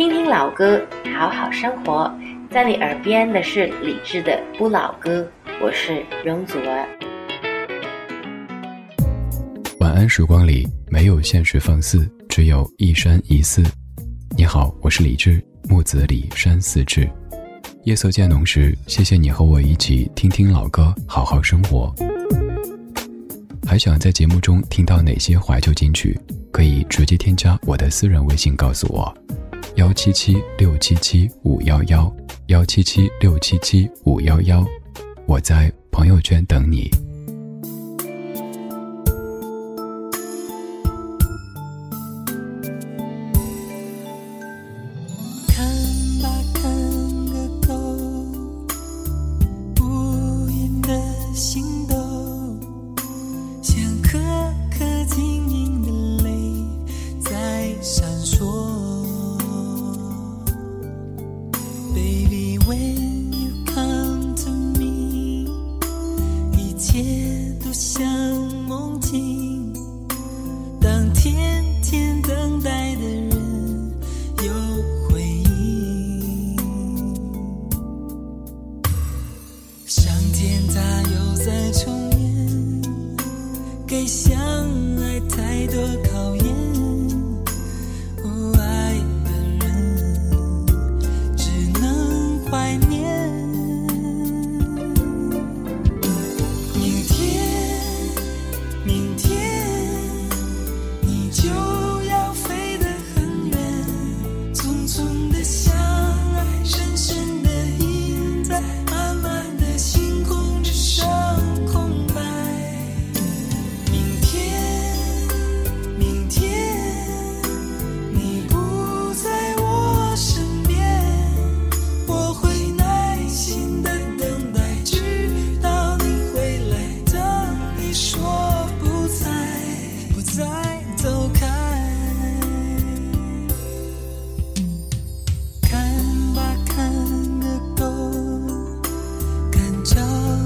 听听老歌，好好生活。在你耳边的是李志的《不老歌》，我是容祖儿。晚安时光里没有现实放肆，只有一山一寺。你好，我是李志，木子李山寺志。夜色渐浓时，谢谢你和我一起听听老歌，好好生活。还想在节目中听到哪些怀旧金曲？可以直接添加我的私人微信告诉我：幺七七六七七五幺幺幺七七六七七五幺幺。我在朋友圈等你。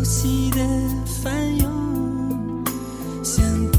熟悉的翻涌，像。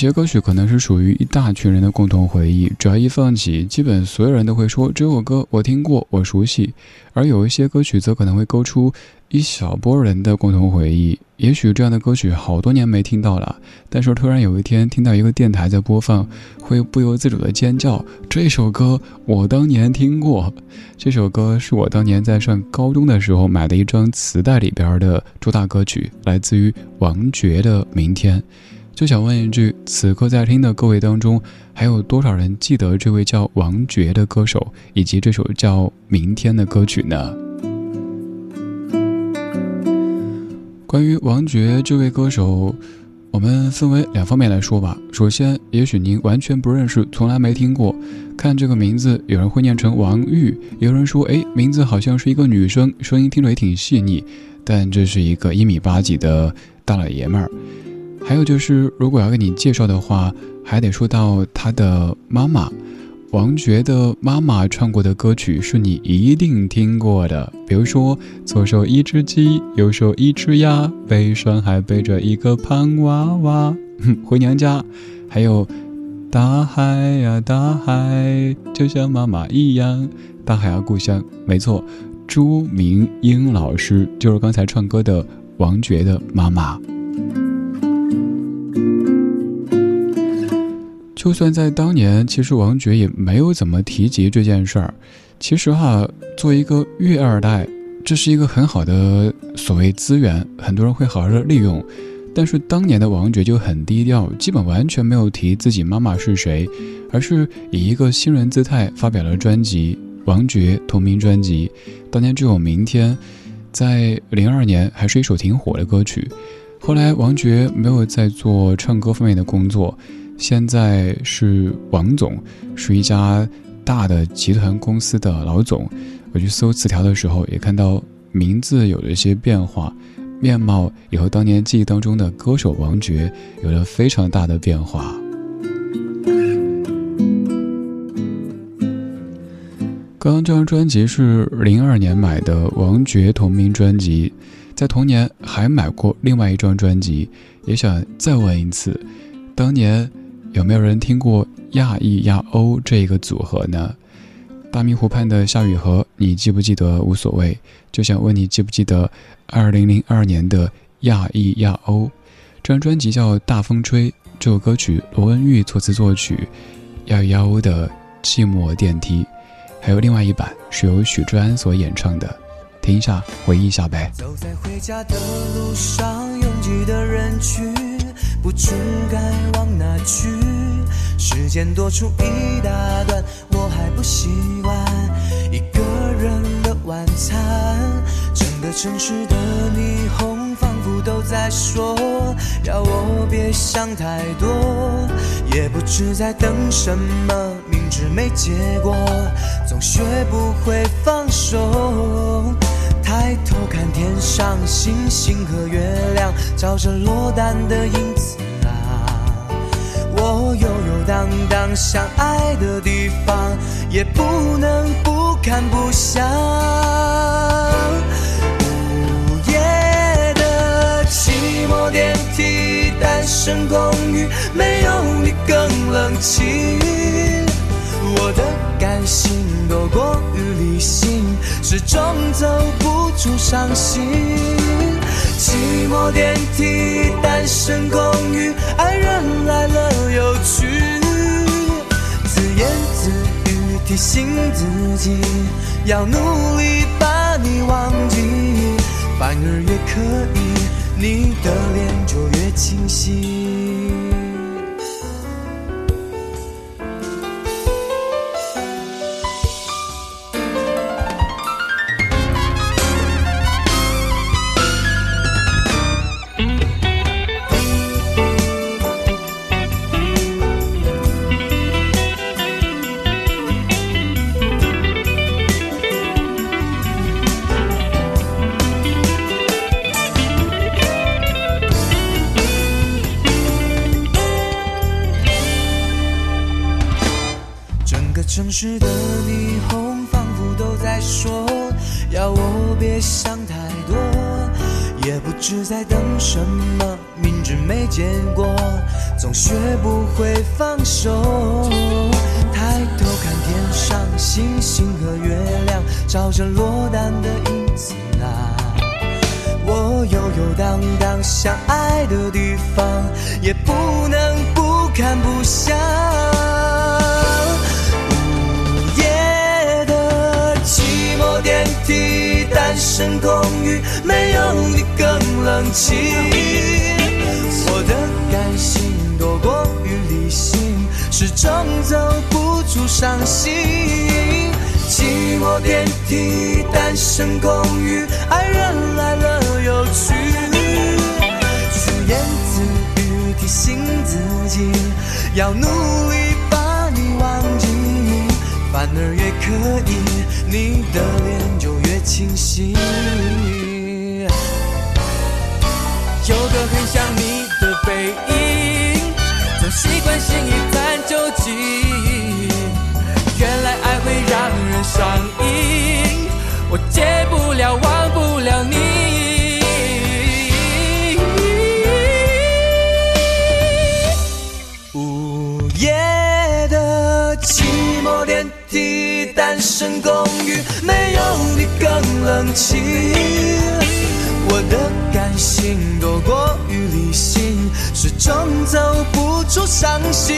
些歌曲可能是属于一大群人的共同回忆，只要一放起，基本所有人都会说这首歌我听过，我熟悉。而有一些歌曲则可能会勾出一小波人的共同回忆。也许这样的歌曲好多年没听到了，但是突然有一天听到一个电台在播放，会不由自主的尖叫：这首歌我当年听过。这首歌是我当年在上高中的时候买的一张磁带里边的主打歌曲，来自于王爵的《明天》。就想问一句：此刻在听的各位当中，还有多少人记得这位叫王爵的歌手，以及这首叫《明天》的歌曲呢？关于王爵这位歌手，我们分为两方面来说吧。首先，也许您完全不认识，从来没听过。看这个名字，有人会念成王玉，有人说，哎，名字好像是一个女生，声音听着也挺细腻。但这是一个一米八几的大老爷们儿。还有就是，如果要给你介绍的话，还得说到他的妈妈，王爵的妈妈唱过的歌曲是你一定听过的，比如说左手一只鸡，右手一只鸭，背上还背着一个胖娃娃，回娘家。还有大海呀大海，就像妈妈一样，大海啊故乡。没错，朱明英老师就是刚才唱歌的王爵的妈妈。就算在当年，其实王爵也没有怎么提及这件事儿。其实哈，作为一个粤二代，这是一个很好的所谓资源，很多人会好好的利用。但是当年的王爵就很低调，基本完全没有提自己妈妈是谁，而是以一个新人姿态发表了专辑《王爵》同名专辑。当年只有《明天》，在零二年还是一首挺火的歌曲。后来王爵没有再做唱歌方面的工作。现在是王总，是一家大的集团公司的老总。我去搜词条的时候，也看到名字有了一些变化，面貌也和当年记忆当中的歌手王爵有了非常大的变化。刚刚这张专辑是零二年买的王爵同名专辑，在同年还买过另外一张专辑，也想再问一次，当年。有没有人听过亚裔亚欧这一个组合呢？大明湖畔的夏雨荷，你记不记得无所谓。就想问你记不记得二零零二年的亚裔亚欧？这张专辑叫《大风吹》，这首歌曲罗文玉作词作曲，亚裔亚欧的《寂寞电梯》，还有另外一版是由许志安所演唱的，听一下，回忆一下呗。走在回家的路上，拥挤的人群。不知该往哪去，时间多出一大段，我还不习惯一个人的晚餐。整个城市的霓虹仿佛都在说，要我别想太多。也不知在等什么，明知没结果，总学不会放手。抬头看天上星星和月亮，照着落单的影子啊。我游游荡荡想爱的地方，也不能不看不想。午夜的寂寞电梯，单身公寓，没有你更冷清。我的感性多过于理性，始终走不出伤心。寂寞电梯，单身公寓，爱人来了又去，自言自语提醒自己，要努力把你忘记，反而越刻意，你的脸就越清晰。手。抬头看天上星星和月亮，照着落单的影子啊。我游游荡荡想爱的地方，也不能不看不想。午夜的寂寞电梯，单身公寓，没有你更冷清。我的感性多过于理性，始终走不出伤心。寂寞电梯，单身公寓，爱人来了又去，自言自语提醒自己，要努力把你忘记，反而越刻意，你的脸就越清晰。有个很像你的背影，总习惯心一究竟。原来爱会让人上瘾，我戒不了，忘不了你。午夜的寂寞电梯，单身公寓，没有你更冷清。我的感性多过于理性，始终走不出伤心。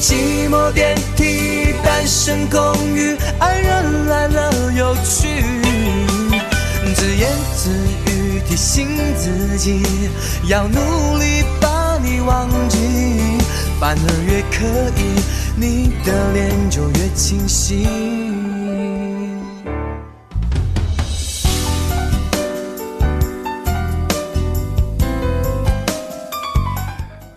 寂寞电梯，单身公寓，爱人来了又去，自言自语提醒自己，要努力把你忘记，反而越刻意，你的脸就越清晰。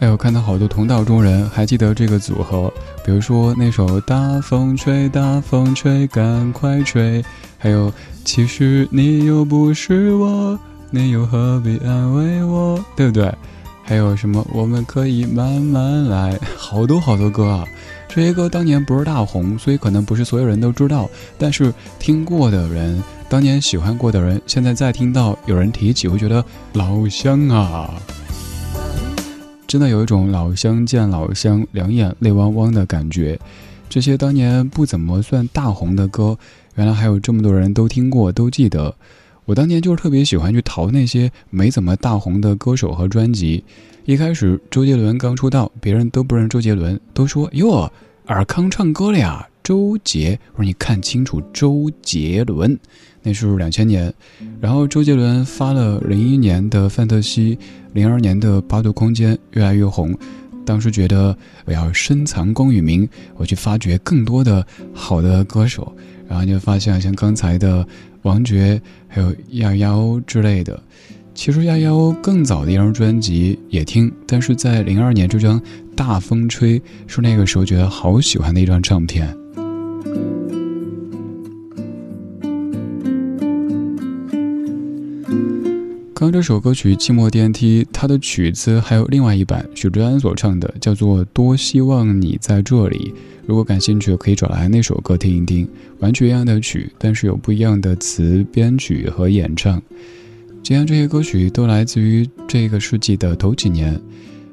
哎，我看到好多同道中人还记得这个组合，比如说那首《大风吹，大风吹，赶快吹》，还有其实你又不是我，你又何必安慰我，对不对？还有什么我们可以慢慢来，好多好多歌啊！这些歌当年不是大红，所以可能不是所有人都知道，但是听过的人，当年喜欢过的人，现在再听到有人提起，会觉得老乡啊。真的有一种老乡见老乡，两眼泪汪汪的感觉。这些当年不怎么算大红的歌，原来还有这么多人都听过、都记得。我当年就是特别喜欢去淘那些没怎么大红的歌手和专辑。一开始周杰伦刚出道，别人都不认周杰伦，都说哟，尔康唱歌了呀。周杰，我说你看清楚，周杰伦，那是两千年。然后周杰伦发了零一年的《范特西》，零二年的《八度空间》，越来越红。当时觉得我要深藏功与名，我去发掘更多的好的歌手。然后就发现像刚才的王爵，还有幺幺之类的。其实幺幺更早的一张专辑也听，但是在零二年这张《大风吹》是那个时候觉得好喜欢的一张唱片。这首歌曲《寂寞电梯》，它的曲子还有另外一版，许志安所唱的，叫做《多希望你在这里》。如果感兴趣，可以找来那首歌听一听。完全一样的曲，但是有不一样的词编曲和演唱。今天这些歌曲都来自于这个世纪的头几年。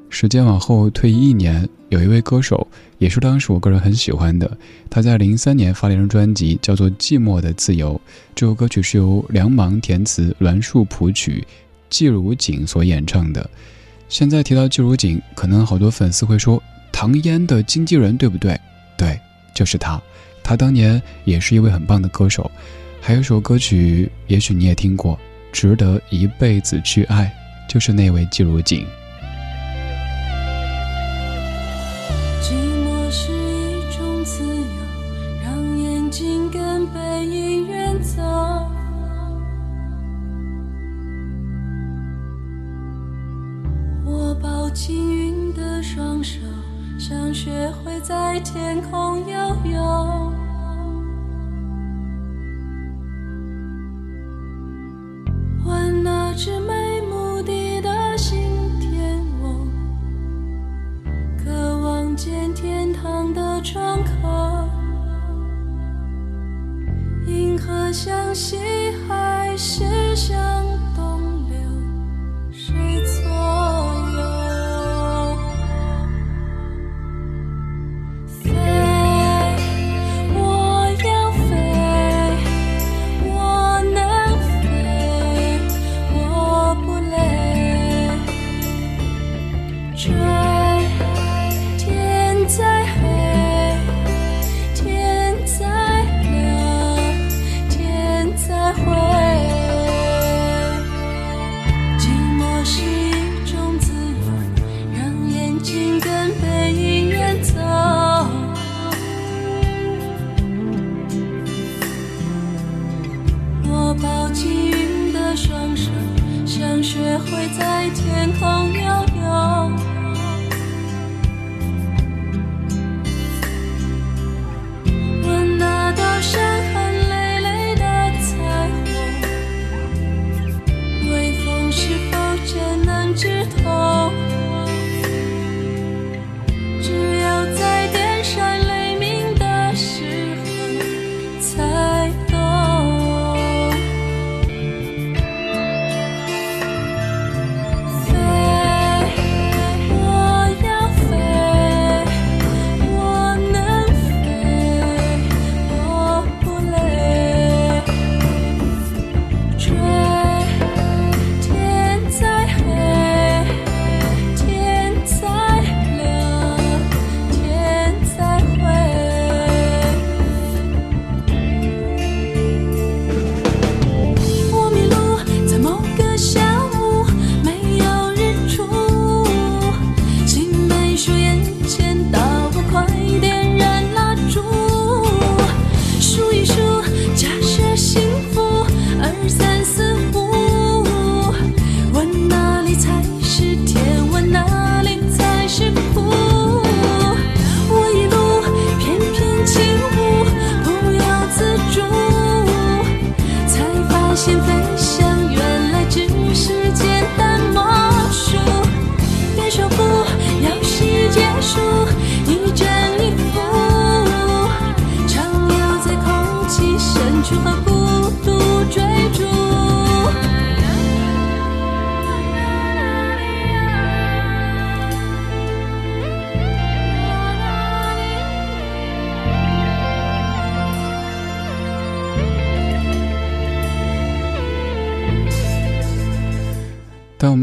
时间往后退一年，有一位歌手，也是当时我个人很喜欢的。他在零三年发了一张专辑，叫做《寂寞的自由》。这首歌曲是由梁芒填词，栾树谱曲，季如锦所演唱的。现在提到季如锦，可能好多粉丝会说唐嫣的经纪人，对不对？对，就是他。他当年也是一位很棒的歌手。还有一首歌曲，也许你也听过，《值得一辈子去爱》，就是那位季如锦。相信还是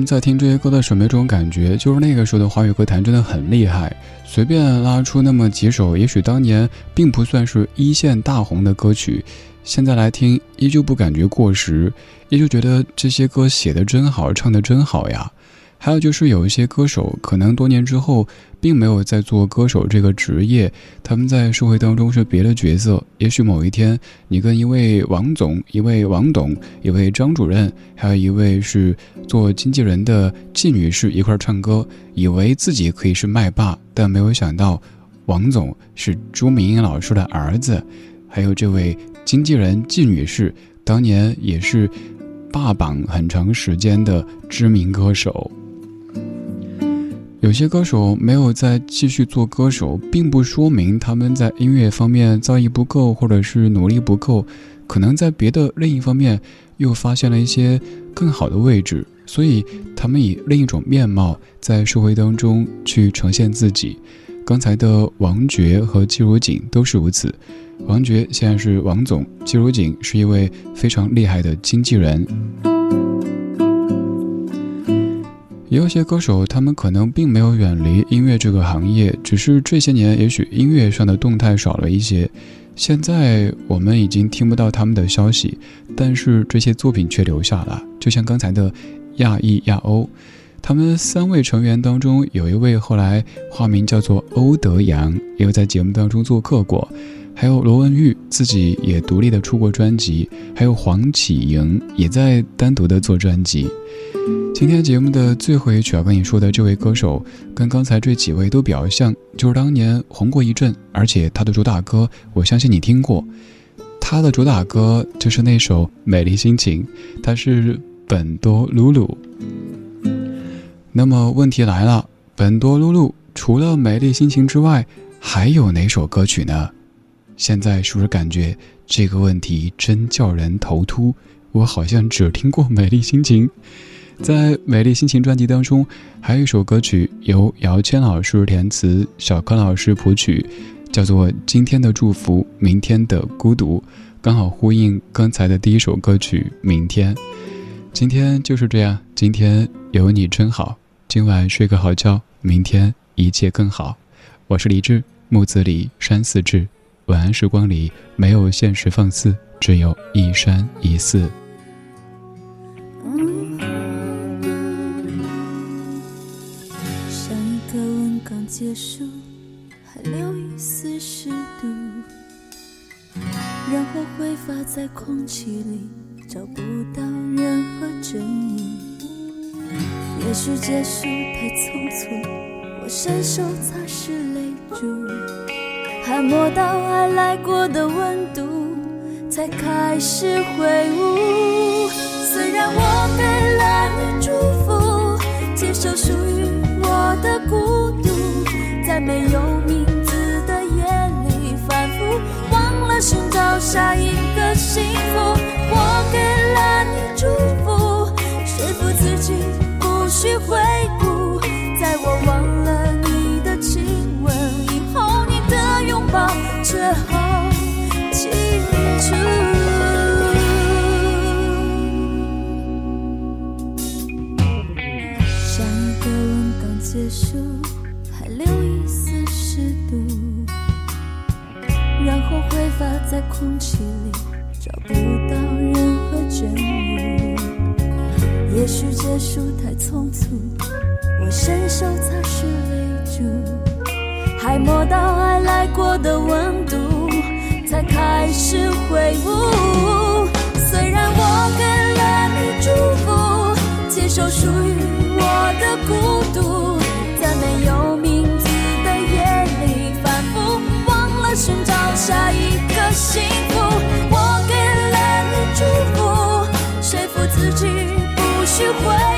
在听这些歌的时候，没这种感觉，就是那个时候的华语歌坛真的很厉害，随便拉出那么几首，也许当年并不算是一线大红的歌曲，现在来听依旧不感觉过时，依旧觉得这些歌写的真好，唱的真好呀。还有就是有一些歌手，可能多年之后并没有在做歌手这个职业，他们在社会当中是别的角色。也许某一天，你跟一位王总、一位王董、一位张主任，还有一位是做经纪人的季女士一块唱歌，以为自己可以是麦霸，但没有想到，王总是朱明英老师的儿子，还有这位经纪人季女士，当年也是霸榜很长时间的知名歌手。有些歌手没有再继续做歌手，并不说明他们在音乐方面造诣不够，或者是努力不够，可能在别的另一方面又发现了一些更好的位置，所以他们以另一种面貌在社会当中去呈现自己。刚才的王珏和季如锦都是如此。王珏现在是王总，季如锦是一位非常厉害的经纪人。也有些歌手，他们可能并没有远离音乐这个行业，只是这些年也许音乐上的动态少了一些。现在我们已经听不到他们的消息，但是这些作品却留下了。就像刚才的亚裔亚欧，他们三位成员当中有一位后来化名叫做欧德阳，也有在节目当中做客过。还有罗文玉自己也独立的出过专辑，还有黄启莹也在单独的做专辑。今天节目的最后一曲要跟你说的这位歌手，跟刚才这几位都比较像，就是当年红过一阵，而且他的主打歌，我相信你听过。他的主打歌就是那首《美丽心情》，他是本多露露。那么问题来了，本多露露除了《美丽心情》之外，还有哪首歌曲呢？现在是不是感觉这个问题真叫人头秃？我好像只听过《美丽心情》。在《美丽心情》专辑当中，还有一首歌曲由姚谦老师填词，小柯老师谱曲，叫做《今天的祝福，明天的孤独》，刚好呼应刚才的第一首歌曲《明天》。今天就是这样，今天有你真好，今晚睡个好觉，明天一切更好。我是李志，木子李，山寺志。晚安时光里没有现实放肆，只有一山一寺。结束，还留一丝湿度，然后挥发在空气里，找不到任何证物。也许结束太匆促，我伸手擦拭泪珠，还摸到爱来过的温度，才开始悔悟。虽然我给了你祝福，接受属于我的孤独，在没有名字的夜里反复忘了寻找下一个幸福。空气里，找不到任何真如。也许结束太匆促，我伸手擦拭泪珠，还摸到爱来过的温度，才开始悔悟。虽然我给了你祝福，接受属于我的孤独，幸福。我给了你祝福，说服自己不许回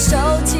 手机